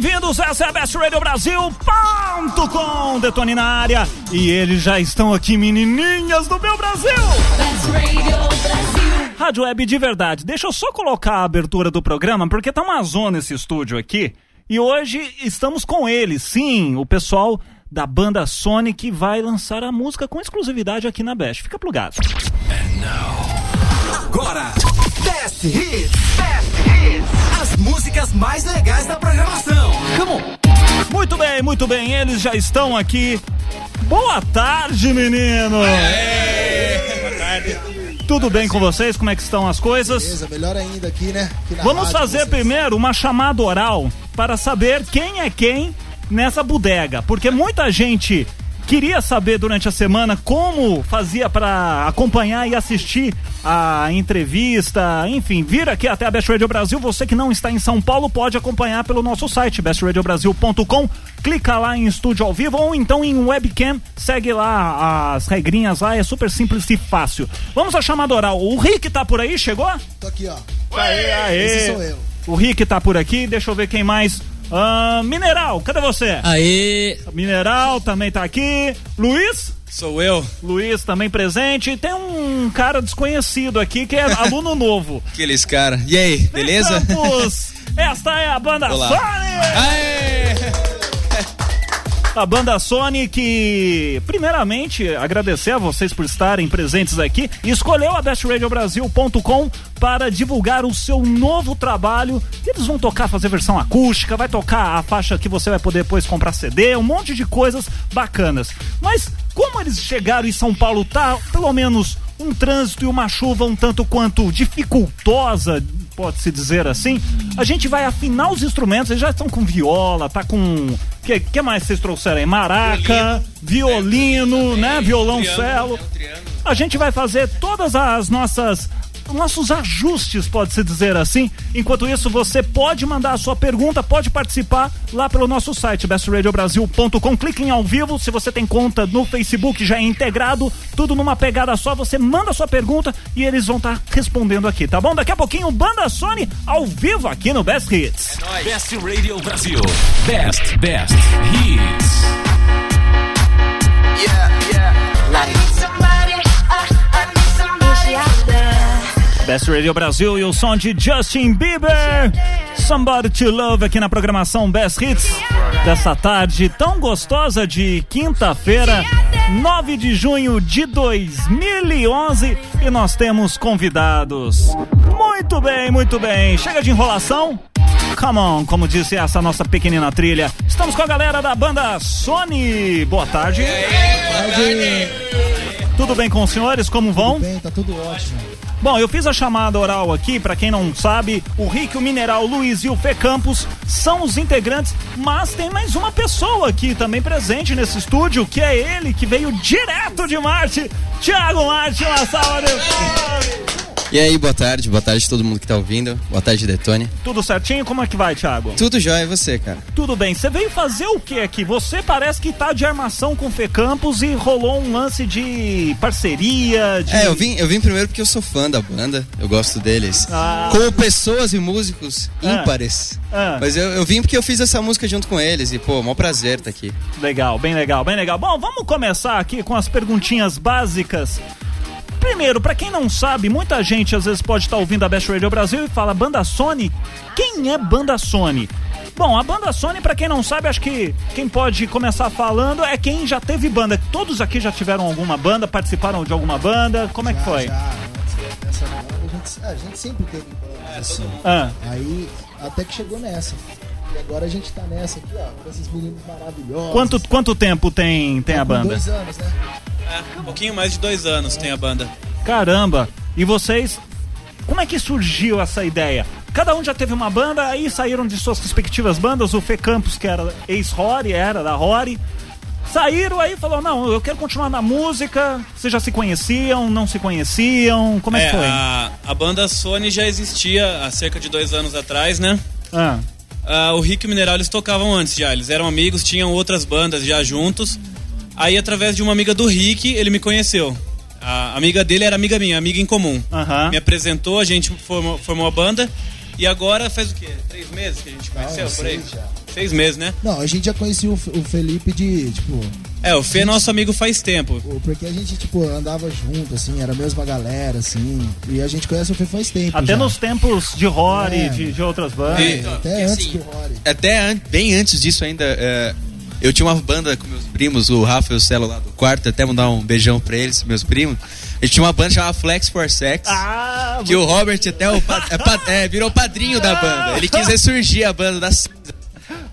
bem-vindos. Essa é a Best Radio Brasil.com. Detone na área. E eles já estão aqui, menininhas do meu Brasil. Best Radio Brasil. Rádio Web de verdade. Deixa eu só colocar a abertura do programa, porque tá uma zona esse estúdio aqui. E hoje estamos com eles, sim, o pessoal da banda Sonic vai lançar a música com exclusividade aqui na Best. Fica plugado. And now. Agora, Best Hits. Best Hits. As músicas mais legais da programação. Come on. Muito bem, muito bem. Eles já estão aqui. Boa tarde, menino. Boa tarde. Tudo bem com vocês? Como é que estão as coisas? Beleza, melhor ainda aqui, né? Aqui Vamos fazer primeiro uma chamada oral para saber quem é quem nessa bodega, porque muita gente queria saber durante a semana como fazia para acompanhar e assistir a entrevista, enfim, vir aqui até a Best Radio Brasil. Você que não está em São Paulo pode acompanhar pelo nosso site bestradiobrasil.com. Clica lá em estúdio ao vivo ou então em webcam, segue lá as regrinhas lá, é super simples e fácil. Vamos à chamada oral. O Rick tá por aí, chegou? Tô aqui, ó. Aê, aê. Esse sou eu. O Rick tá por aqui, deixa eu ver quem mais Uh, Mineral, cadê você? Aí. Mineral também tá aqui. Luiz? Sou eu. Luiz também presente. Tem um cara desconhecido aqui que é aluno novo. Aqueles cara. E aí, beleza? Esta é a banda Olá. Sony! Aê! A banda que, primeiramente, agradecer a vocês por estarem presentes aqui e escolheu a bestradiobrasil.com para divulgar o seu novo trabalho. Eles vão tocar, fazer versão acústica, vai tocar a faixa que você vai poder depois comprar CD, um monte de coisas bacanas. Mas como eles chegaram em São Paulo, tá pelo menos um trânsito e uma chuva um tanto quanto dificultosa, pode-se dizer assim, a gente vai afinar os instrumentos, eles já estão com viola, tá com. que, que mais vocês trouxeram aí? Maraca, violino, violino é, né? Violão cello. A gente vai fazer todas as nossas nossos ajustes, pode-se dizer assim. Enquanto isso, você pode mandar a sua pergunta, pode participar lá pelo nosso site, bestradiobrasil.com. Clique em ao vivo, se você tem conta no Facebook já é integrado, tudo numa pegada só, você manda a sua pergunta e eles vão estar tá respondendo aqui, tá bom? Daqui a pouquinho, Banda Sony ao vivo aqui no Best Hits. É Best Radio Brasil. Best, best hits. Yeah, yeah. Best Radio Brasil e o som de Justin Bieber. Somebody to Love aqui na programação Best Hits dessa tarde tão gostosa de quinta-feira, 9 de junho de 2011 e nós temos convidados. Muito bem, muito bem. Chega de enrolação. Come on, como disse essa nossa pequenina trilha. Estamos com a galera da banda Sony. Boa tarde. Boa tarde. Tudo bem com os senhores? Como vão? Tudo bem, tá tudo ótimo. Bom, eu fiz a chamada oral aqui, para quem não sabe, o Rick, o Mineral, o Luiz e o Fê Campos são os integrantes, mas tem mais uma pessoa aqui também presente nesse estúdio, que é ele que veio direto de Marte, Thiago Marte, uma salva de... E aí, boa tarde, boa tarde a todo mundo que tá ouvindo. Boa tarde, Detone. Tudo certinho? Como é que vai, Thiago? Tudo jóia, e você, cara? Tudo bem. Você veio fazer o que aqui? Você parece que tá de armação com o Fê Campos e rolou um lance de parceria. De... É, eu vim, eu vim primeiro porque eu sou fã da banda, eu gosto deles. Ah. Como pessoas e músicos ah. ímpares. Ah. Mas eu, eu vim porque eu fiz essa música junto com eles e, pô, maior prazer estar tá aqui. Legal, bem legal, bem legal. Bom, vamos começar aqui com as perguntinhas básicas Primeiro, para quem não sabe, muita gente às vezes pode estar tá ouvindo a Best Radio Brasil e fala Banda Sony. Quem é Banda Sony? Bom, a banda Sony, para quem não sabe, acho que quem pode começar falando é quem já teve banda. Todos aqui já tiveram alguma banda, participaram de alguma banda. Como é que foi? Já, nessa banda, a gente, a gente sempre teve banda assim. Ah. Aí até que chegou nessa. E agora a gente tá nessa aqui, ó, com esses meninos maravilhosos. Quanto, quanto tempo tem, tem a banda? Dois anos, né? É, um pouquinho mais de dois anos tem a banda. Caramba! E vocês, como é que surgiu essa ideia? Cada um já teve uma banda, aí saíram de suas respectivas bandas. O Fê Campos, que era ex-Rory, era da Rory. Saíram aí e falou: Não, eu quero continuar na música. Vocês já se conheciam, não se conheciam? Como é, é que foi? A, a banda Sony já existia há cerca de dois anos atrás, né? Ah. Uh, o Rick e o Mineral eles tocavam antes já, eles eram amigos, tinham outras bandas já juntos. Aí, através de uma amiga do Rick, ele me conheceu. A amiga dele era amiga minha, amiga em comum. Me apresentou, a gente formou, formou a banda. E agora faz o quê? Três meses que a gente conheceu, ah, por aí? Já. Seis meses, né? Não, a gente já conhecia o, o Felipe de, tipo... É, o Fê é nosso amigo faz tempo. Porque a gente, tipo, andava junto, assim, era a mesma galera, assim. E a gente conhece o Fê faz tempo. Até já. nos tempos de Rory, é. de, de outras bandas. E, até antes assim, do Rory. Até an bem antes disso ainda. É, eu tinha uma banda com meus primos, o Rafa e o Celo lá do quarto, até mandar um beijão pra eles, meus primos. A gente tinha uma banda chamada Flex for Sex. Ah, que o Robert até o, é, é, virou padrinho da banda. Ele quis ressurgir a banda da ah.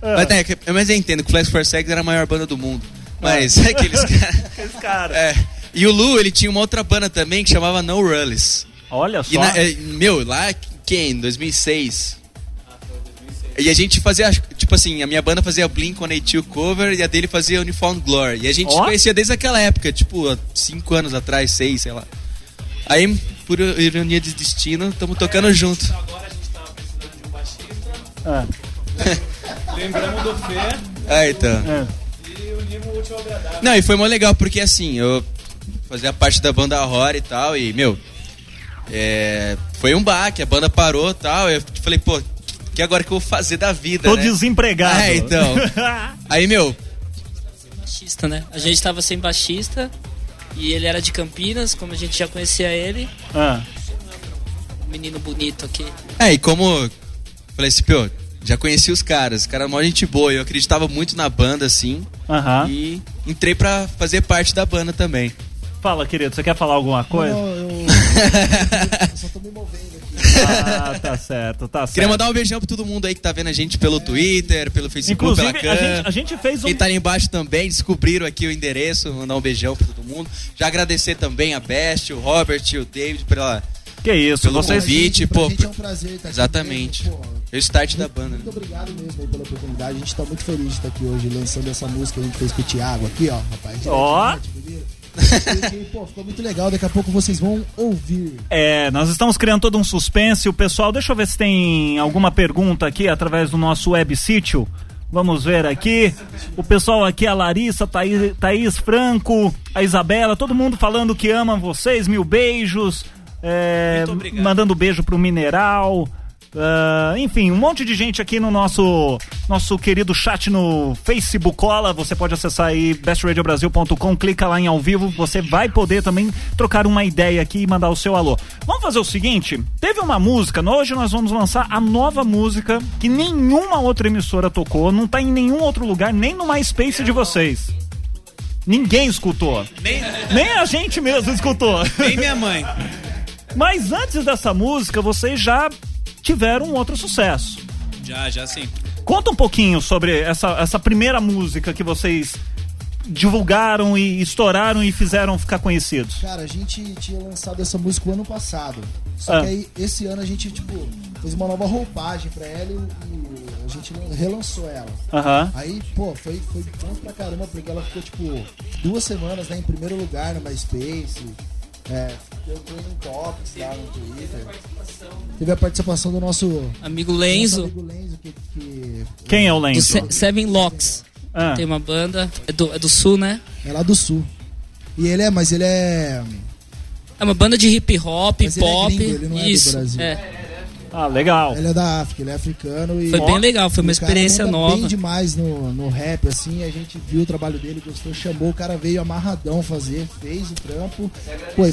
Mas, é, mas eu entendo que o Flex for Sex era a maior banda do mundo. Mas é aqueles caras. cara. É. E o Lu, ele tinha uma outra banda também que chamava No Rullies. Olha só. E na, é, meu, lá quem? 2006. E a gente fazia, tipo assim, a minha banda fazia Blink-182 cover e a dele fazia Uniform Glory. E a gente oh. conhecia desde aquela época, tipo, há cinco anos atrás, seis, sei lá. Aí, por ironia de destino, estamos tocando junto. Agora a gente tava precisando de um baixista. Ah. Lembramos do Fê. Ah, então. É. Não, e foi mó legal, porque assim, eu fazia parte da banda Horror e tal, e, meu, é, foi um baque, a banda parou e tal, eu falei, pô, que agora que eu vou fazer da vida, Tô né? desempregado. É, então. Aí, meu... Baixista, né? A gente tava sem baixista, e ele era de Campinas, como a gente já conhecia ele. Ah. Um menino bonito aqui. É, e como... Falei assim, pô, já conheci os caras, os caras mó gente boa, eu acreditava muito na banda, assim. Uhum. E entrei pra fazer parte da banda também. Fala, querido, você quer falar alguma coisa? Não, eu, eu só tô me movendo aqui. Ah, tá certo, tá certo. Queria mandar um beijão pra todo mundo aí que tá vendo a gente pelo Twitter, pelo Facebook, Inclusive, pela a gente, a gente fez um... Quem tá ali embaixo também, descobriram aqui o endereço, mandar um beijão pra todo mundo. Já agradecer também a Best, o Robert e o David pela... Que isso, pelo vocês... convite, pô. é um prazer estar Exatamente. Aqui, o start da banda. Muito né? obrigado mesmo aí pela oportunidade. A gente tá muito feliz de estar aqui hoje lançando essa música que a gente fez com o Thiago aqui, ó, rapaz. Ó. Pô, ficou muito legal, daqui a pouco vocês vão ouvir. É, nós estamos criando todo um suspense. O pessoal, deixa eu ver se tem alguma pergunta aqui através do nosso web sítio. Vamos ver aqui. O pessoal aqui, a Larissa, Thaís, Thaís Franco, a Isabela, todo mundo falando que ama vocês. Mil beijos. É, mandando beijo pro Mineral. Uh, enfim, um monte de gente aqui no nosso nosso querido chat no Facebook. Cola, você pode acessar aí bestradiobrasil.com, clica lá em ao vivo, você vai poder também trocar uma ideia aqui e mandar o seu alô. Vamos fazer o seguinte: teve uma música, hoje nós vamos lançar a nova música que nenhuma outra emissora tocou, não tá em nenhum outro lugar, nem no MySpace de vocês. Ninguém escutou. Nem, nem a gente mesmo escutou. Nem minha mãe. Mas antes dessa música, vocês já tiveram um outro sucesso. Já, já sim. Conta um pouquinho sobre essa, essa primeira música que vocês divulgaram e estouraram e fizeram ficar conhecidos. Cara, a gente tinha lançado essa música o ano passado. Só ah. que aí, esse ano a gente, tipo, fez uma nova roupagem pra ela e, a gente relançou ela. Uhum. Aí, pô, foi, foi bom pra caramba, porque ela ficou, tipo, duas semanas né, em primeiro lugar no MySpace. É, eu tô em tops lá no Twitter. Teve a participação do nosso amigo Lenzo. Nosso amigo Lenzo que, que, Quem é o Lenzo? Do Seven Locks. Ah. Tem uma banda, é do, é do sul, né? É lá do sul. E ele é, mas ele é. É uma banda de hip hop, mas pop. Ele, é gringo, ele não Isso, é do Brasil. É. Ah, legal. Ele é da África, ele é africano e. Foi bem legal, foi uma experiência nova. bem demais no, no rap, assim, a gente viu o trabalho dele, gostou, chamou, o cara veio amarradão fazer, fez o trampo. Pô,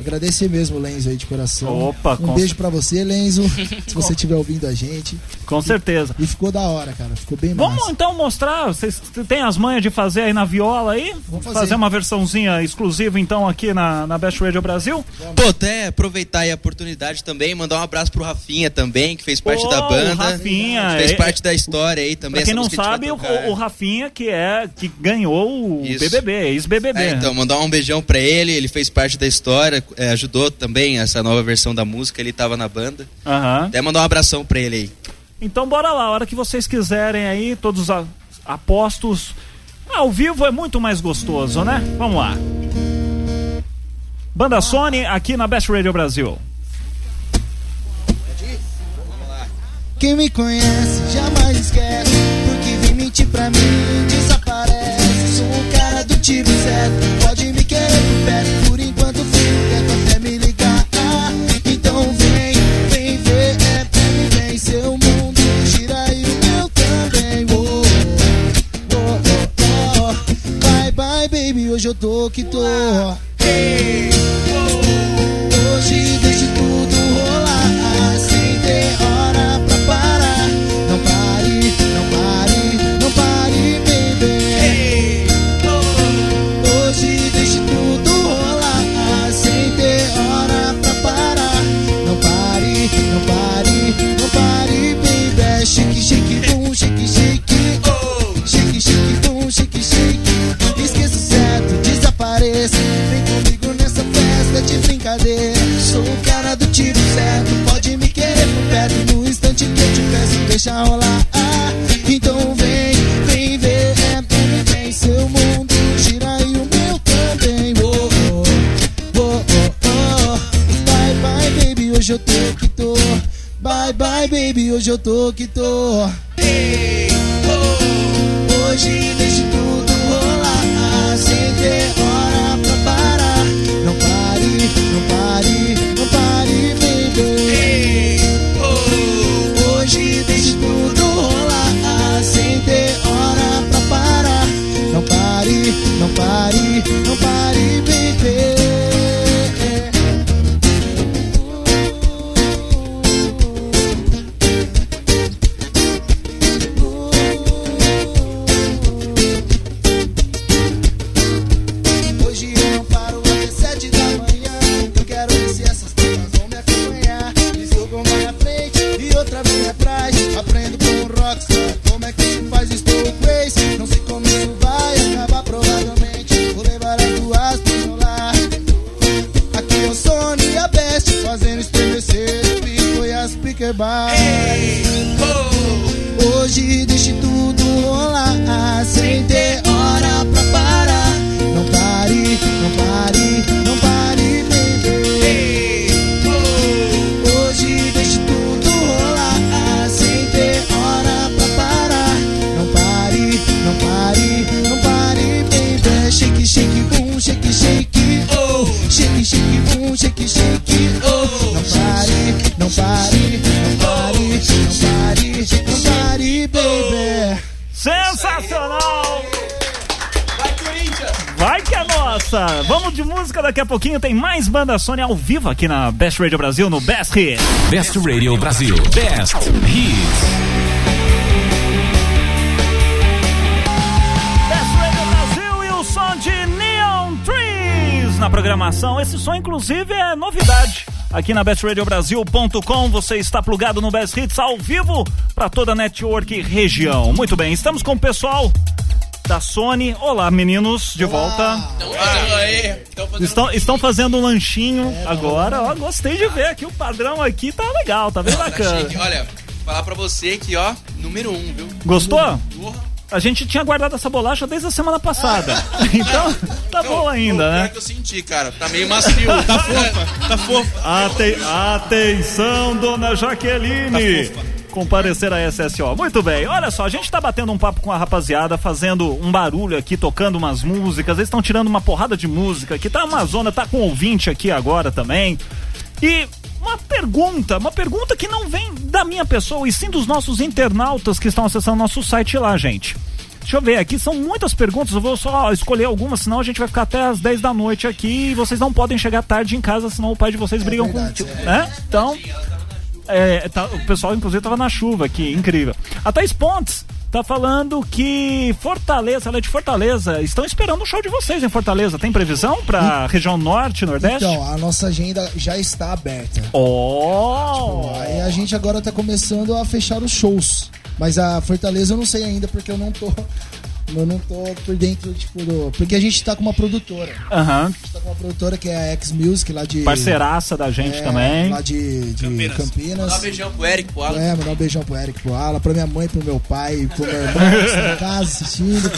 agradecer mesmo, Lenzo, aí de coração. Opa, Um beijo para você, Lenzo, se você estiver ouvindo a gente. Com e, certeza. E ficou da hora, cara, ficou bem massa. Vamos então mostrar, vocês têm as manhas de fazer aí na viola aí? Vamos fazer. fazer uma versãozinha exclusiva então aqui na, na Best Radio Brasil? Vamos. Pô, até aproveitar aí a oportunidade também, mandar um abraço pro Rafinha também, que fez parte parte da banda. Rafinha. Fez é, parte da história aí também. Pra quem não sabe, o, o, Rafinha que é que ganhou o Isso. BBB, ex-BBB. É, então, mandar um beijão pra ele, ele fez parte da história, é, ajudou também essa nova versão da música, ele tava na banda. Uhum. Até mandar um abração pra ele aí. Então bora lá, a hora que vocês quiserem aí, todos apostos. Ao vivo é muito mais gostoso, né? Vamos lá. Banda Sony aqui na Best Radio Brasil. Quem me conhece jamais esquece. Porque vem mentir pra mim desaparece. Sou o cara do tipo certo. Pode me querer por perto. Por enquanto fica, até me ligar. Ah, então vem, vem ver. É pra mim, vem. Seu mundo gira e o meu também. Oh, oh, oh, oh. Bye, bye, baby. Hoje eu tô que tô. Hey. Bye, bye, baby. Hoje eu tô que tô. Hey, oh. Hoje deixe tudo rolar sem ter hora pra parar. Não pare, não pare, não pare, baby. Hoje deixe tudo rolar sem ter hora pra parar. Não pare, não pare, não pare, Vamos de música daqui a pouquinho. Tem mais banda Sony ao vivo aqui na Best Radio Brasil, no Best Hit. Best Radio Brasil. Best Hits. Best Radio Brasil e o som de Neon Trees na programação. Esse som, inclusive, é novidade. Aqui na bestradiobrasil.com você está plugado no Best Hits ao vivo para toda a network região. Muito bem, estamos com o pessoal da Sony. Olá, meninos, de volta. Estão, estão fazendo um lanchinho agora. Ó, gostei de ver aqui o padrão aqui tá legal, tá bem Tá bacana. chique. Olha, falar pra você que, ó, número um, viu? Gostou? Porra. A gente tinha guardado essa bolacha desde a semana passada. Então, tá bom ainda, Pior né? que eu senti, cara. Tá meio macio. tá fofa, tá fofa. Ate- atenção, dona Jaqueline! Comparecer a SSO. Muito bem, olha só, a gente tá batendo um papo com a rapaziada, fazendo um barulho aqui, tocando umas músicas. Eles estão tirando uma porrada de música aqui. Tá uma zona, tá com ouvinte aqui agora também. E uma pergunta, uma pergunta que não vem da minha pessoa, e sim dos nossos internautas que estão acessando nosso site lá, gente. Deixa eu ver aqui, são muitas perguntas, eu vou só escolher algumas, senão a gente vai ficar até às 10 da noite aqui e vocês não podem chegar tarde em casa, senão o pai de vocês brigam verdade, com. Né? Então. É, tá- o pessoal, inclusive, tava na chuva aqui, incrível. A Thaís Pontes tá falando que Fortaleza, ela é de Fortaleza, estão esperando o show de vocês em Fortaleza. Tem previsão pra região norte, nordeste? Então, a nossa agenda já está aberta. Oh! Aí a gente agora tá começando a fechar os shows. Mas a Fortaleza eu não sei ainda, porque eu não tô. Eu não tô por dentro, tipo, do. Porque a gente tá com uma produtora. Aham. A gente tá com uma produtora que é a X Music lá de. Parceiraça da gente é, também. Lá de, de Campinas. Campinas. Dá um beijão pro Eric, pro Alan. É, mandar um beijão pro Eric, pro Ala, pra minha mãe, pro meu pai, pro meu irmão, que estão em casa assistindo.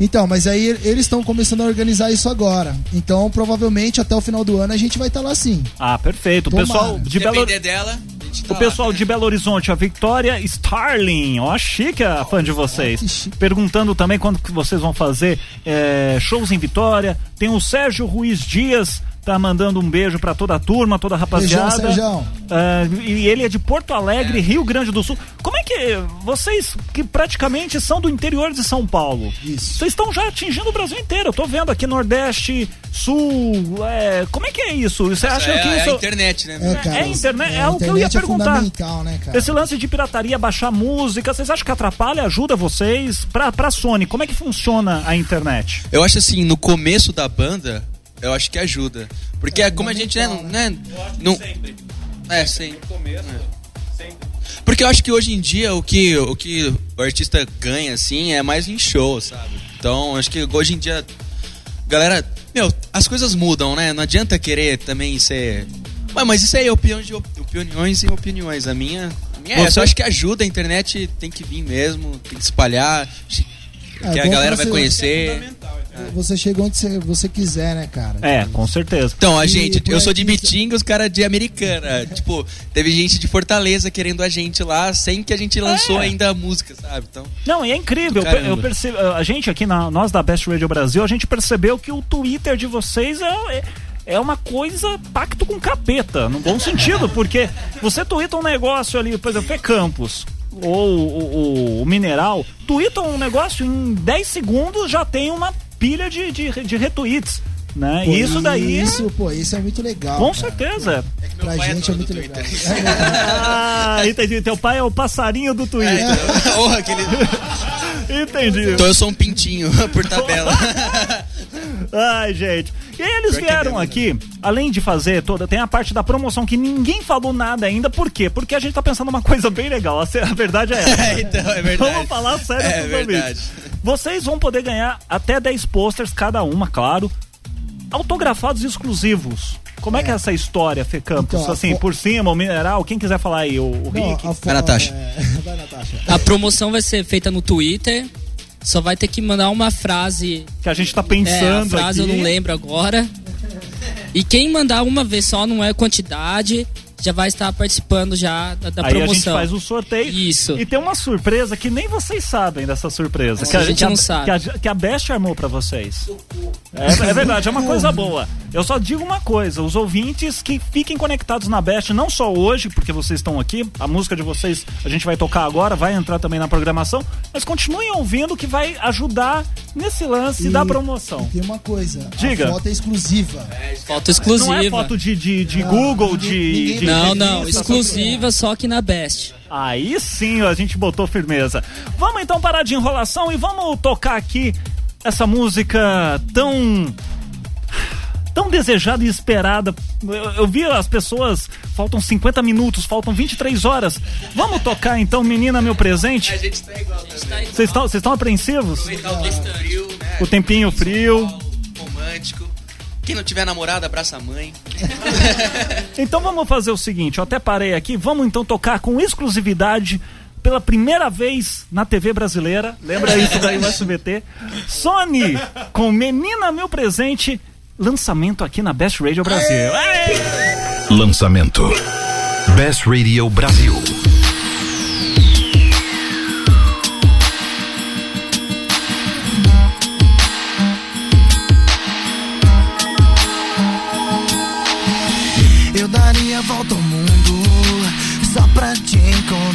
Então, mas aí eles estão começando a organizar isso agora. Então, provavelmente até o final do ano a gente vai estar lá sim. Ah, perfeito. O pessoal de Belo Depender dela, a gente tá O pessoal de Belo Horizonte, a Victoria Starling, ó, chique a fã de vocês. Perguntando também quando que vocês vão fazer é, shows em Vitória. Tem o Sérgio Ruiz Dias tá mandando um beijo para toda a turma, toda a rapaziada. Beijão, Sérgio. Uh, e ele é de Porto Alegre, é. Rio Grande do Sul. Como é que vocês que praticamente são do interior de São Paulo, Isso. vocês estão já atingindo o Brasil inteiro? Eu tô vendo aqui Nordeste, Sul, é, como é que é isso? Você acha é, que isso é a internet, né? É, cara, é, internet, é, é o que eu ia é perguntar. Né, Esse lance de pirataria, baixar música, vocês acham que atrapalha, ajuda vocês? Pra, pra Sony, como é que funciona a internet? Eu acho assim, no começo da banda, eu acho que ajuda. Porque é, como a gente, né, né não, sempre. É, sim. No começo, é. sempre. Porque eu acho que hoje em dia o que, o que o artista ganha, assim, é mais em show, sabe? Então, acho que hoje em dia, galera, meu, as coisas mudam, né? Não adianta querer também ser. Mas, mas isso aí é opiniões, de opiniões e opiniões. A minha, a minha é. Eu acho que ajuda, a internet tem que vir mesmo, tem que espalhar, que é, a galera vai conhecer. É. Você chega onde você, você quiser, né, cara? É, com certeza. Então, a e, gente, eu sou de Bitinga, os caras de Americana. tipo, teve gente de Fortaleza querendo a gente lá, sem que a gente lançou é. ainda a música, sabe? Então, Não, e é incrível. Eu, eu percebo, a gente aqui, na, nós da Best Radio Brasil, a gente percebeu que o Twitter de vocês é, é é uma coisa pacto com capeta, no bom sentido, porque você twitta um negócio ali, por exemplo, é Campos ou o, o, Mineral, twitta um negócio em 10 segundos já tem uma pilha de, de, de retweets. Né? Pô, isso daí. É isso, pô, isso é muito legal. Com cara. certeza. É que pra gente é, é muito legal. ah, entendi. Teu pai é o passarinho do Twitter. É, oh, aquele... entendi. Então eu sou um pintinho por tabela. Ai, gente. E aí eles vieram aqui, além de fazer toda, tem a parte da promoção que ninguém falou nada ainda. Por quê? Porque a gente tá pensando uma coisa bem legal. A verdade é essa. É, então, é verdade. Vamos falar sério é verdade. Vocês vão poder ganhar até 10 posters cada uma, claro. Autografados exclusivos. Como é, é que é essa história, Fê Campos? Então, assim, por cima, o mineral, quem quiser falar aí, o, o Não, Rick. A vai, Natasha. É... vai, Natasha. A promoção vai ser feita no Twitter só vai ter que mandar uma frase. Que a gente tá pensando. É, a frase aqui. eu não lembro agora. E quem mandar uma vez só não é quantidade já vai estar participando já da, da Aí promoção. a gente faz o sorteio. Isso. E tem uma surpresa que nem vocês sabem dessa surpresa. que a, gente que não sabe. Que a, que a Best armou para vocês. É, é, verdade, é uma coisa boa. Eu só digo uma coisa, os ouvintes que fiquem conectados na Best, não só hoje, porque vocês estão aqui, a música de vocês a gente vai tocar agora, vai entrar também na programação, mas continuem ouvindo que vai ajudar nesse lance e, da promoção. Tem uma coisa, Diga. a foto é exclusiva. É, foto exclusiva. Não é foto de, de, de não, Google, de, de, Não, não, exclusiva só que na Best. Aí sim a gente botou firmeza. Vamos então parar de enrolação e vamos tocar aqui essa música tão tão desejada e esperada. Eu, eu, vi as pessoas, faltam 50 minutos, faltam 23 horas. Vamos tocar então, menina, meu presente? A gente tá igual. Vocês estão, vocês estão apreensivos? Aproveitar o frio, né? O tempinho frio. Romântico. Quem não tiver namorada, abraça a mãe. então vamos fazer o seguinte, eu até parei aqui, vamos então tocar com exclusividade pela primeira vez na TV brasileira. Lembra isso daí no SBT? Sony com Menina Meu Presente, lançamento aqui na Best Radio Brasil. Lançamento Best Radio Brasil.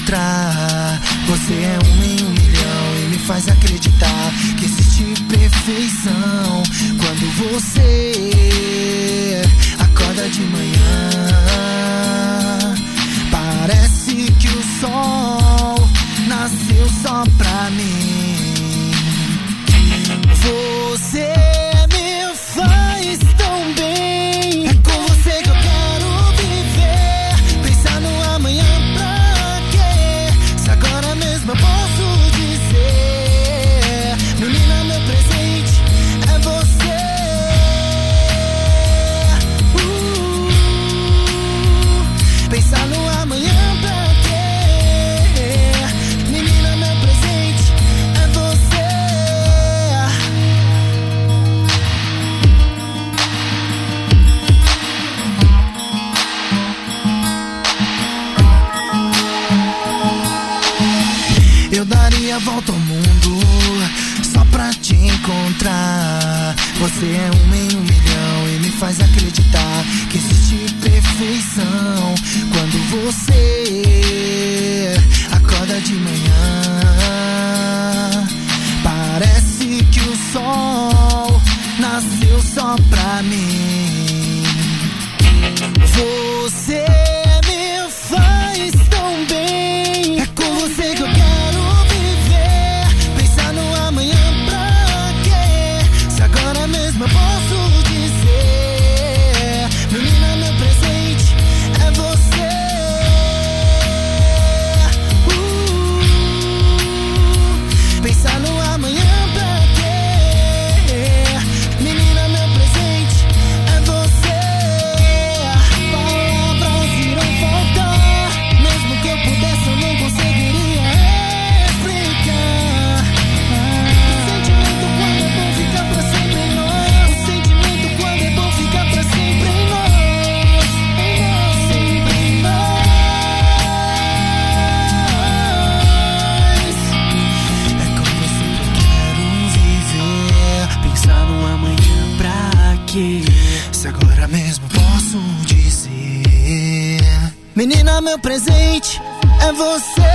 Encontrar. Você é um em um milhão e me faz acreditar que existe perfeição quando você acorda de manhã. Parece que o sol nasceu só pra mim. Você meu presente é você.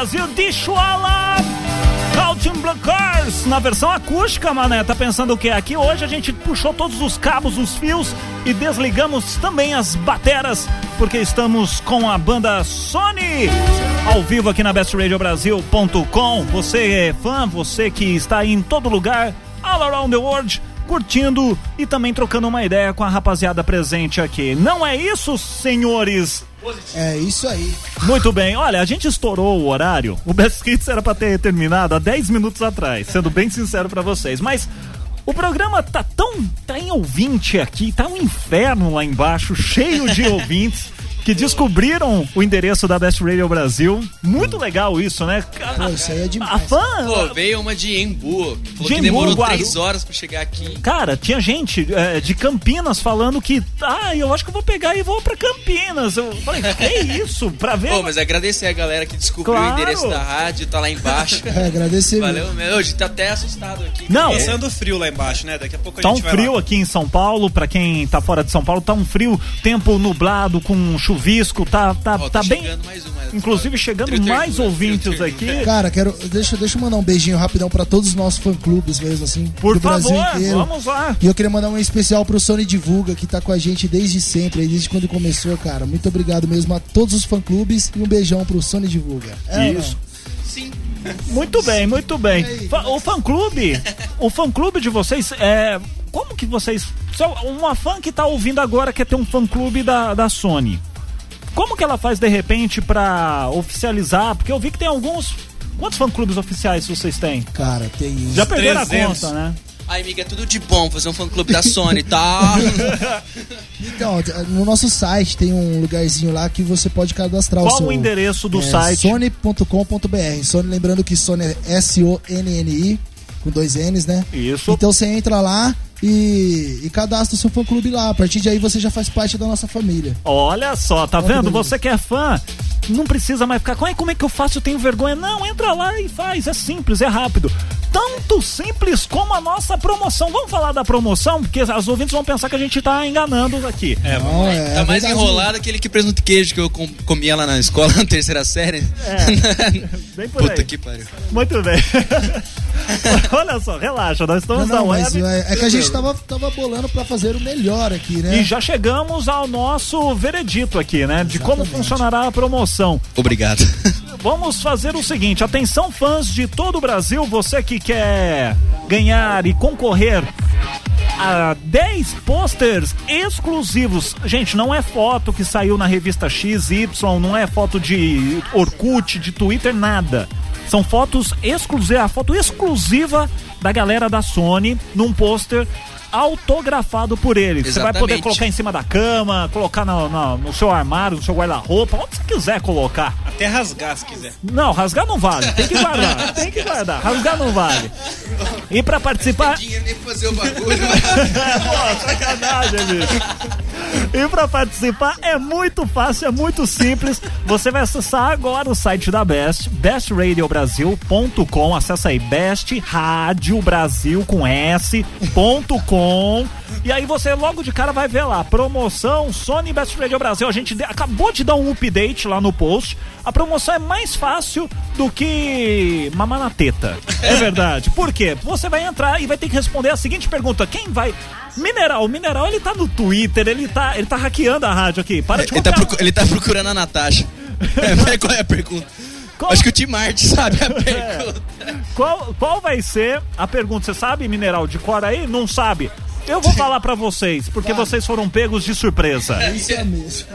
Brasil de Chuala. Counting Cars na versão acústica, mané. Tá pensando o que? Aqui hoje a gente puxou todos os cabos, os fios e desligamos também as bateras, porque estamos com a banda Sony ao vivo aqui na bestradiobrasil.com. Você é fã, você que está em todo lugar, all around the world, curtindo e também trocando uma ideia com a rapaziada presente aqui. Não é isso, senhores? É isso aí. Muito bem, olha, a gente estourou o horário. O Best Hits era para ter terminado há 10 minutos atrás, sendo bem sincero para vocês, mas o programa tá tão. tá em ouvinte aqui, tá um inferno lá embaixo, cheio de ouvintes que descobriram o endereço da Best Radio Brasil. Muito legal isso, né? Pô, isso aí é demais. A fã. Pô, veio uma de Embu. Falou de que demorou Embu, três horas pra chegar aqui. Cara, tinha gente é, de Campinas falando que. Ah, eu acho que eu vou pegar e vou pra Campinas. Eu falei, é isso? Pra ver. Pô, mas agradecer a galera que descobriu claro. o endereço da rádio, tá lá embaixo. É, agradecer. Valeu mesmo. Hoje tá até assustado aqui. Não. Tá passando frio lá embaixo, né? Daqui a pouco a tá gente um frio lá. aqui em São Paulo, pra quem tá fora de São Paulo, tá um frio, tempo nublado com chuvisco, tá, tá, oh, tá bem. Mais um, Inclusive chegando mais ouvintes aqui. Cara, quero. Deixa, deixa eu mandar um beijinho rapidão pra todos os nossos fã-clubes mesmo, assim. Por do favor, Brasil inteiro. vamos lá. E eu queria mandar um especial pro Sony Divulga, que tá com a gente desde sempre, desde quando começou, cara. Muito obrigado mesmo a todos os fã-clubes e um beijão pro Sony Divulga. É, Isso. Sim. Muito bem, muito bem. O fã-clube, o fã-clube de vocês é como que vocês. Uma fã que tá ouvindo agora quer ter um fã-clube da, da Sony. Como que ela faz de repente para oficializar? Porque eu vi que tem alguns. Quantos fã-clubes oficiais vocês têm? Cara, tem. Já perderam 300. a conta, né? Ai, amiga, é tudo de bom fazer um fã-clube da Sony, tá? então, no nosso site tem um lugarzinho lá que você pode cadastrar Qual o seu... o endereço do é, site? Sony.com.br. Sony, lembrando que Sony é S-O-N-N-I, com dois N's, né? Isso. Então você entra lá, e, e cadastra o seu fã clube lá. A partir de aí você já faz parte da nossa família. Olha só, tá Olha vendo? Você que é fã, não precisa mais ficar. Como é que eu faço? Eu tenho vergonha. Não, entra lá e faz. É simples, é rápido. Tanto simples como a nossa promoção. Vamos falar da promoção, porque as ouvintes vão pensar que a gente tá enganando aqui. É, não, é, tá é mais enrolado aquele que presunto de queijo que eu comia lá na escola na terceira série. É, bem por Puta aí. que pariu. Muito bem. Olha só, relaxa, nós estamos não, não, na web. É, é, que a gente tava, tava bolando para fazer o melhor aqui, né? E já chegamos ao nosso veredito aqui, né? De como funcionará a promoção. Obrigado. Vamos fazer o seguinte, atenção fãs de todo o Brasil, você que quer ganhar e concorrer a 10 posters exclusivos. Gente, não é foto que saiu na revista XY, não é foto de Orkut, de Twitter, nada. São fotos exclusivas, a foto exclusiva da galera da Sony num pôster autografado por ele. Exatamente. Você vai poder colocar em cima da cama, colocar no, no, no seu armário, no seu guarda-roupa, onde você quiser colocar. Até rasgar se quiser. Não, rasgar não vale. Tem que guardar. tem que guardar. Rasgar não vale. E pra participar. nem fazer o bagulho. Pô, sacanagem, bicho. E para participar é muito fácil, é muito simples. Você vai acessar agora o site da Best, bestradiobrasil.com. Acessa aí Best Rádio Brasil com S.com. E aí você logo de cara vai ver lá, promoção Sony Best Radio Brasil. A gente acabou de dar um update lá no post. A promoção é mais fácil do que mamar na teta. É verdade. Por quê? Você vai entrar e vai ter que responder a seguinte pergunta: quem vai Mineral, o Mineral ele tá no Twitter, ele tá, ele tá hackeando a rádio aqui. Para de ele tá, ele tá procurando a Natasha. é, qual é a pergunta? Qual... Acho que o Tim Marte sabe a é. pergunta. É. Qual, qual vai ser a pergunta? Você sabe, Mineral, de cor aí? Não sabe? Eu vou falar para vocês, porque vocês foram pegos de surpresa. Isso é mesmo.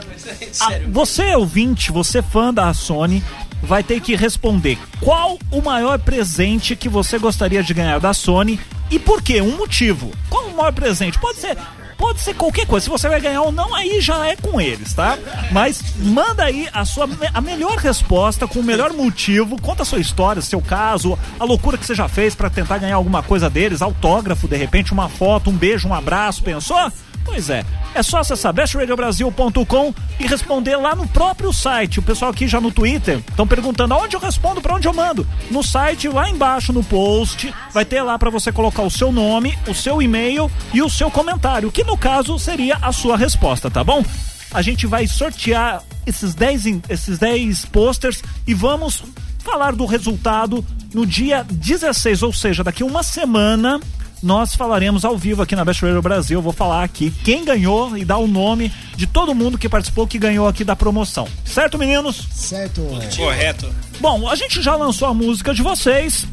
Ah, você, ouvinte, você fã da Sony, vai ter que responder qual o maior presente que você gostaria de ganhar da Sony e por quê? Um motivo. Qual o maior presente? Pode ser pode ser qualquer coisa. Se você vai ganhar ou não, aí já é com eles, tá? Mas manda aí a sua a melhor resposta com o melhor motivo, conta a sua história, seu caso, a loucura que você já fez para tentar ganhar alguma coisa deles, autógrafo, de repente uma foto, um beijo, um abraço, pensou? Pois é, é só acessar bestradiobrasil.com e responder lá no próprio site. O pessoal aqui já no Twitter estão perguntando aonde eu respondo, para onde eu mando. No site, lá embaixo no post, vai ter lá para você colocar o seu nome, o seu e-mail e o seu comentário, que no caso seria a sua resposta, tá bom? A gente vai sortear esses 10 esses 10 posters e vamos falar do resultado no dia 16, ou seja, daqui uma semana nós falaremos ao vivo aqui na Best Radio Brasil. vou falar aqui quem ganhou e dar o nome de todo mundo que participou que ganhou aqui da promoção. Certo, meninos? Certo. Correto. Bom, a gente já lançou a música de vocês.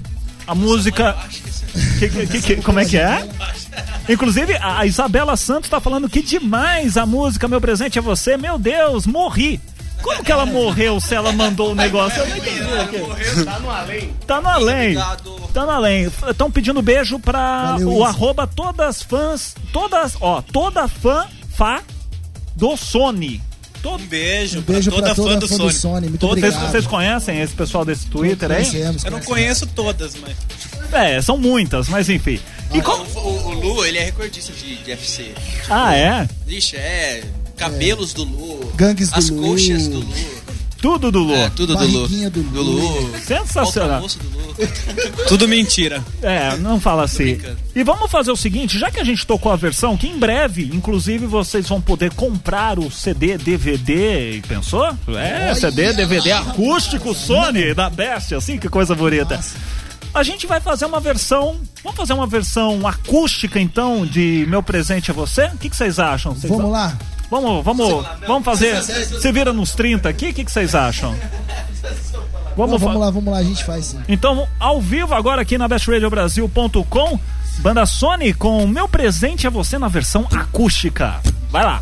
A música. Que, que, que, como é que é? Inclusive, a Isabela Santos tá falando que demais a música Meu Presente é Você. Meu Deus, morri. Como que ela morreu se ela mandou o negócio? Eu não entendi. Morreu, tá no além. Tá no além. Tá no além. Estão pedindo beijo pra Valeu, o isso. arroba todas fãs, todas, ó, toda fã, fã do Sony. Todo... Um beijo, um beijo pra toda, pra toda fã, do, fã Sony. do Sony. Muito Todos, obrigado. Vocês conhecem esse pessoal desse Twitter aí? Eu não conheço todas, mas. É, são muitas, mas enfim. E o, o, o, Lu, ele é recordista de, de FC. Tipo, ah, é? Ixi, é cabelos é. do Lu, Gangues do as Lu. coxas do Lu. Tudo do Lu. É, tudo do Lu. do Lu. Do Lu. Sensacional. Do Lu. tudo mentira. É, não fala assim. E vamos fazer o seguinte, já que a gente tocou a versão, que em breve, inclusive, vocês vão poder comprar o CD, DVD, pensou? É, Olha CD, DVD acústico Sony da Best, assim, que coisa bonita. Nossa. A gente vai fazer uma versão. Vamos fazer uma versão acústica, então, de Meu Presente a Você? O que, que vocês acham? Vocês vamos lá? Vamos, vamos, vamos fazer. Se vira nos 30 aqui, o que, que vocês acham? Vamos, Não, vamos lá, vamos lá, a gente faz sim. Então, ao vivo agora aqui na bestradiobrasil.com, Banda Sony com Meu Presente a Você na versão acústica. Vai lá.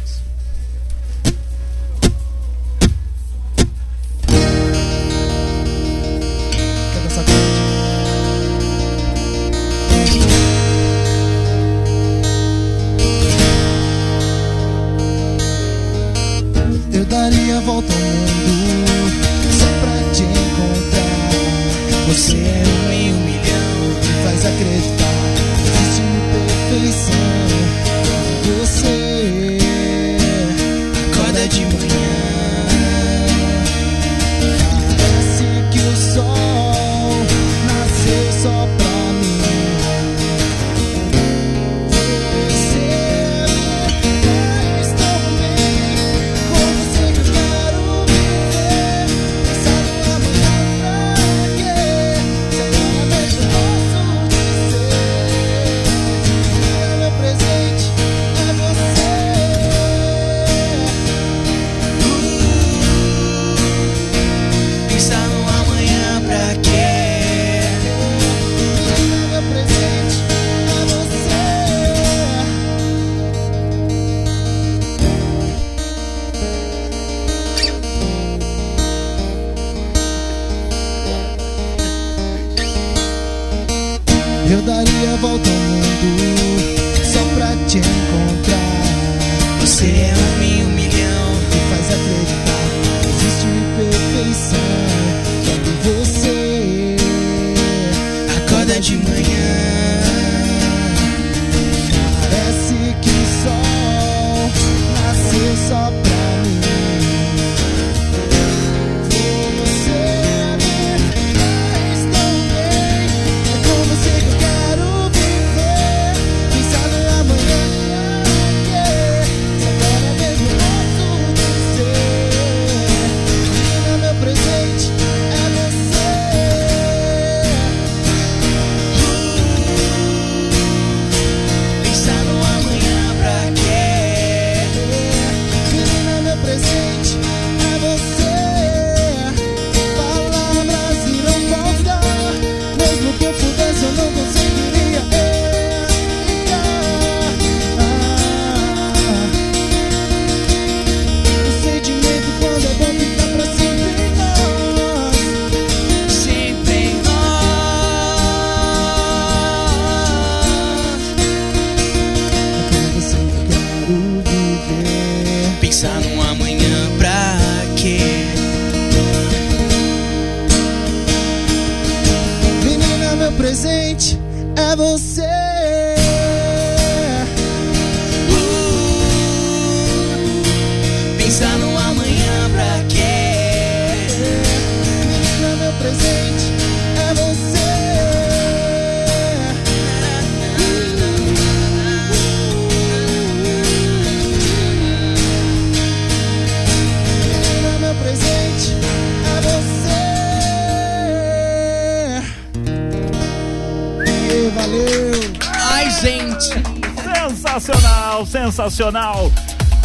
Sensacional, sensacional.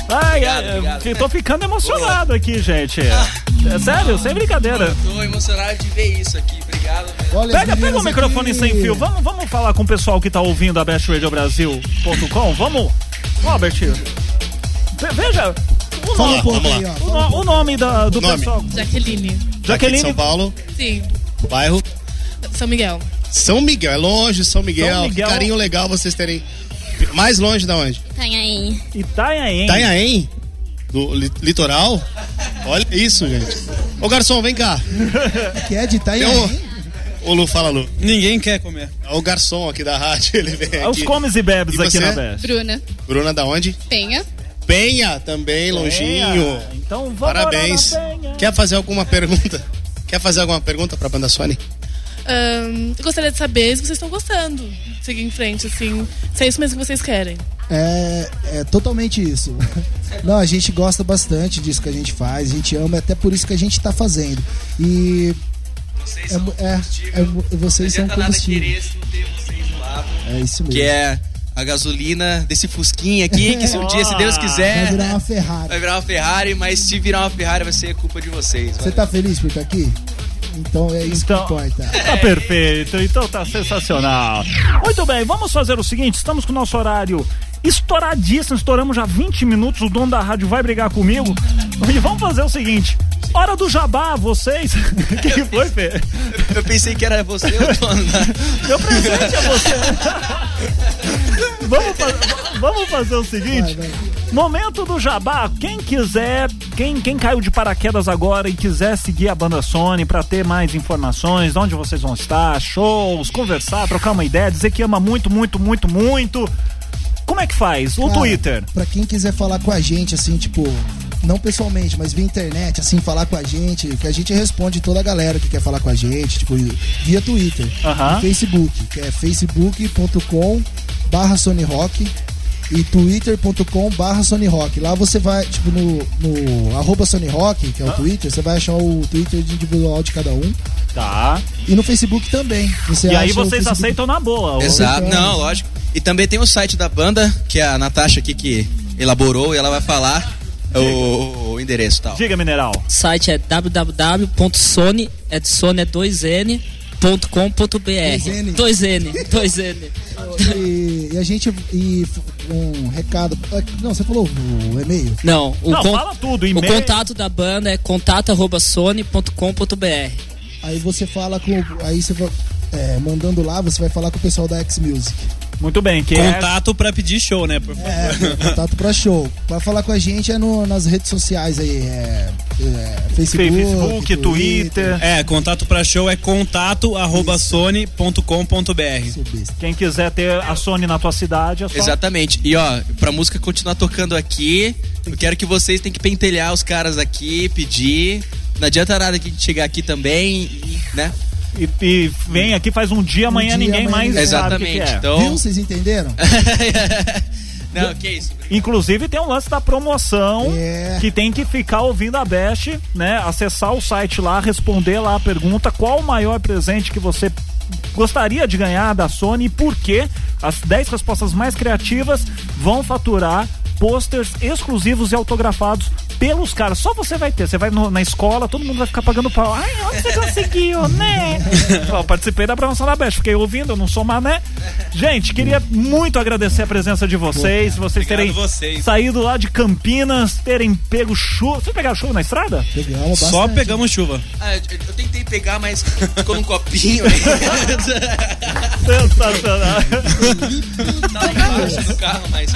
Ai, obrigado, obrigado. tô ficando emocionado Boa. aqui, gente. Ah. É sério, sem brincadeira. tô emocionado de ver isso aqui. Obrigado. Olha, pega pega o microfone aqui. sem fio. Vamos, vamos falar com o pessoal que tá ouvindo a bestradiobrasil.com. Vamos, Robert. Veja. O nome, vamos lá. O, no, o nome da, do nome. pessoal. Jaqueline. Jaqueline. São Paulo. Sim. Bairro. São Miguel. São Miguel, é longe, São Miguel. São Miguel. Que carinho legal vocês terem mais longe da onde? Itanhaém. Itanhaém. Itanhaém? Do li litoral? Olha isso, gente. Ô garçom, vem cá. Que é de Itanhaém? Ô Lu, fala Lu. Ninguém quer comer. É o garçom aqui da rádio, ele vem aqui. Os comes e bebes e aqui na Best. Bruna. Bruna da onde? Penha. Penha também, Penha. longinho. Então vamos Parabéns. Quer fazer alguma pergunta? Quer fazer alguma pergunta pra banda Sony? Um, eu gostaria de saber se vocês estão gostando. Seguir em frente, assim. Se é isso mesmo que vocês querem. É, é totalmente isso. Não, a gente gosta bastante disso que a gente faz, a gente ama, é até por isso que a gente está fazendo. E. Vocês são é, é, é, vocês são combustível. É isso mesmo. Que é a gasolina desse Fusquinha aqui, que se um dia, se Deus quiser. Vai virar uma Ferrari. Vai virar uma Ferrari, mas se virar uma Ferrari vai ser culpa de vocês. Você tá feliz por estar aqui? Então é isso então, que importa. Tá perfeito, então tá sensacional. Muito bem, vamos fazer o seguinte: estamos com o nosso horário estouradíssimo, estouramos já 20 minutos. O dono da rádio vai brigar comigo. E vamos fazer o seguinte: hora do jabá, vocês. O que, que, foi, Fê? Eu pensei que era você o dono. Meu presente é você. vamos, fazer, vamos fazer o seguinte: vai, vai. Momento do jabá. Quem quiser, quem, quem caiu de paraquedas agora e quiser seguir a banda Sony para ter mais informações, de onde vocês vão estar, shows, conversar, trocar uma ideia, dizer que ama muito, muito, muito, muito como é que faz? O Cara, Twitter? Pra quem quiser falar com a gente, assim, tipo, não pessoalmente, mas via internet, assim, falar com a gente, que a gente responde toda a galera que quer falar com a gente, tipo, via Twitter, -huh. Facebook, que é facebook.com barra Sony Rock e twitter.com barra Sony Rock. Lá você vai, tipo, no, no arroba Sony Rock, que é o ah. Twitter, você vai achar o Twitter individual de cada um. Tá. E no Facebook também. Você e aí vocês aceitam na boa. Exato, não, lógico. E também tem o site da banda, que é a Natasha aqui que elaborou e ela vai falar o, o, endereço tal. Diga, Mineral. O site é www.sony, é de Sony é 2N, .com.br 2N, 2N. E, e, a gente e um recado, não, você falou o e-mail? Não, o não, con, fala tudo, e-mail. O contato da banda é contato@sony.com.br. Aí você fala com aí você é, mandando lá, você vai falar com o pessoal da X Music. Muito bem, que Contato é... pra pedir show, né? Por é, favor. É, contato pra show. Pra falar com a gente é no, nas redes sociais aí, é, é Facebook, Facebook Twitter. Twitter. É, contato pra show é contato arroba sony.com.br. Quem quiser ter a Sony na tua cidade é só... Exatamente. E ó, pra música continuar tocando aqui, eu quero que vocês tenham que pentelhar os caras aqui, pedir. Não adianta nada que a gente chegar aqui também, né? E, e, vem aqui, faz um dia, amanhã um dia, ninguém amanhã mais Exatamente. sabe o que, Então... Viu? Vocês entenderam? Não, que isso. Inclusive tem um lance da promoção é. que tem que ficar ouvindo a Best, né? Acessar o site lá, responder lá a pergunta qual o maior presente que você gostaria de ganhar da Sony e por quê. As 10 respostas mais criativas vão faturar posters exclusivos e autografados pelos caras. Só você vai ter. Você vai no, na escola, todo mundo vai ficar pagando pau. Ai, onde você conseguiu, né? Ó, participei da promoção da Best, fiquei ouvindo, eu não sou mané. Gente, queria muito agradecer a presença de vocês, vocês terem vocês. saído lá de Campinas, terem pego chuva. Vocês pegaram chuva na estrada? Pegamos bastante. Só pegamos chuva. Ah, eu, eu, tentei pegar, mas ficou num copinho. Sensacional. Tava embaixo do carro, mas.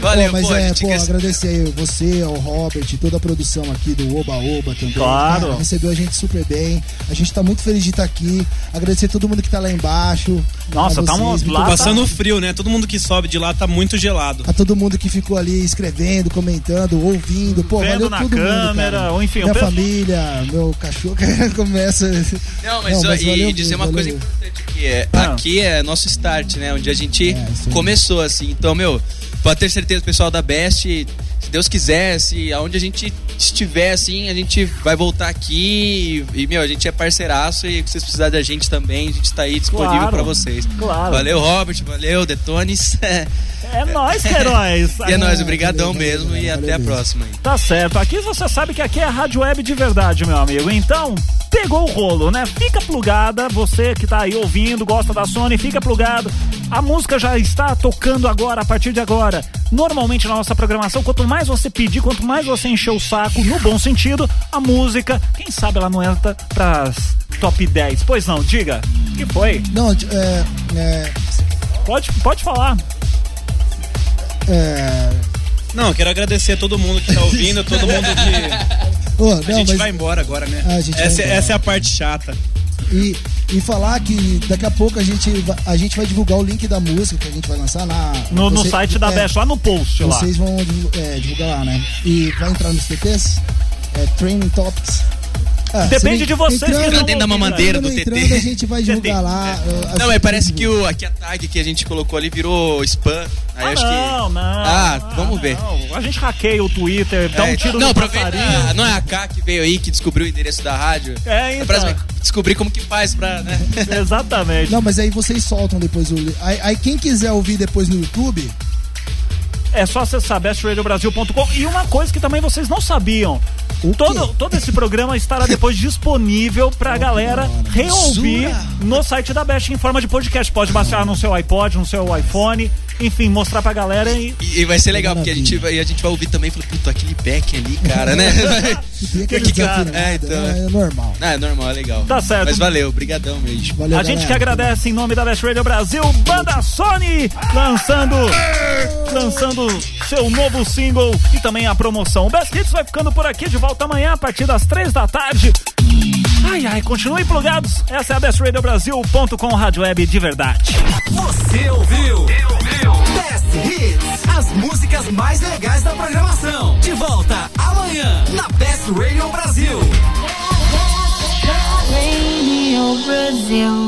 Valeu, mas pô, é, pô, quer... agradecer aí você, ao Robert, toda a produção aqui do Oba Oba também. Claro. Cara, recebeu a gente super bem. A gente tá muito feliz de estar aqui. Agradecer todo mundo que tá lá embaixo. Nossa, tá lá passando tá... frio, né? Todo mundo que sobe de lá tá muito gelado. A todo mundo que ficou ali escrevendo, comentando, ouvindo. Pô, Vendo valeu na todo câmera, mundo, ou enfim, Minha família, meu cachorro começa. Não, mas, Não, mas e valeu, dizer uma valeu. coisa importante que é, ah. aqui é nosso start, né? Onde a gente é, começou assim. Então, meu, pode ter certeza, pessoal da Best, se Deus quiser, se aonde a gente estiver, assim, a gente vai voltar aqui e, meu, a gente é parceiraço e se vocês precisarem da gente também, a gente está aí disponível claro, para vocês. Claro. Valeu, Robert, valeu, Detones. É nóis, heróis. e é nóis, obrigadão mesmo e até a próxima. Aí. Tá certo, aqui você sabe que aqui é a Rádio Web de verdade, meu amigo. Então, pegou o rolo, né? Fica plugada, você que tá aí ouvindo, gosta da Sony, fica plugado. A música já está tocando agora, a partir de agora. Normalmente na nossa programação, quanto mais você pedir, quanto mais você encher o saco, no bom sentido, a música, quem sabe ela não entra pras top 10. Pois não, diga. O que foi? Não, é, é... Pode, pode falar. É... Não, quero agradecer a todo mundo que tá ouvindo, todo mundo que. Oh, não, a gente mas... vai embora agora, né? Ah, essa, essa é a parte chata. E, e falar que daqui a pouco a gente, a gente vai divulgar o link da música que a gente vai lançar na, no, você, no site da é, Best, lá no post. Vocês lá. vão é, divulgar lá, né? E vai entrar nos TTs, é, Training Topics. Ah, Depende de vocês entrando, que dentro da mamadeira do TT. Entrando, a gente vai divulgar lá. Uh, não, mas parece que o, aqui a tag que a gente colocou ali virou spam. Aí ah, acho não, que... não. Ah, vamos ver. Não. A gente hackeia o Twitter, dá é, um tiro não, no passarinho. Ah, não é a K que veio aí, que descobriu o endereço da rádio? É, então. É descobrir como que faz pra, né? Exatamente. Não, mas aí vocês soltam depois o... Aí, aí quem quiser ouvir depois no YouTube é só acessar bestradiobrasil.com. E uma coisa que também vocês não sabiam. Todo, todo esse programa estará depois disponível pra galera reouvir no site da Best em forma de podcast. Pode baixar no seu iPod, no seu iPhone enfim, mostrar pra galera e. E, e vai ser legal, porque a gente, vai, a gente vai ouvir também e falar, puta, aquele pack ali, cara, né? que, que, cara, é, então, é, é normal. Ah, é normal, é legal. Tá certo. Mas valeu, brigadão mesmo. Valeu, a gente que agradece em nome da Best Radio Brasil, Banda Sony, lançando, lançando seu novo single e também a promoção. O Best Hits vai ficando por aqui, de volta amanhã a partir das três da tarde. Ai, ai, continuem plugados. Essa é a bestradiobrasil.com Rádio Web de verdade. Você ouviu? Eu ouviu. Best Hits. As músicas mais legais da programação. De volta amanhã na Best Radio Brasil. Radio Brasil.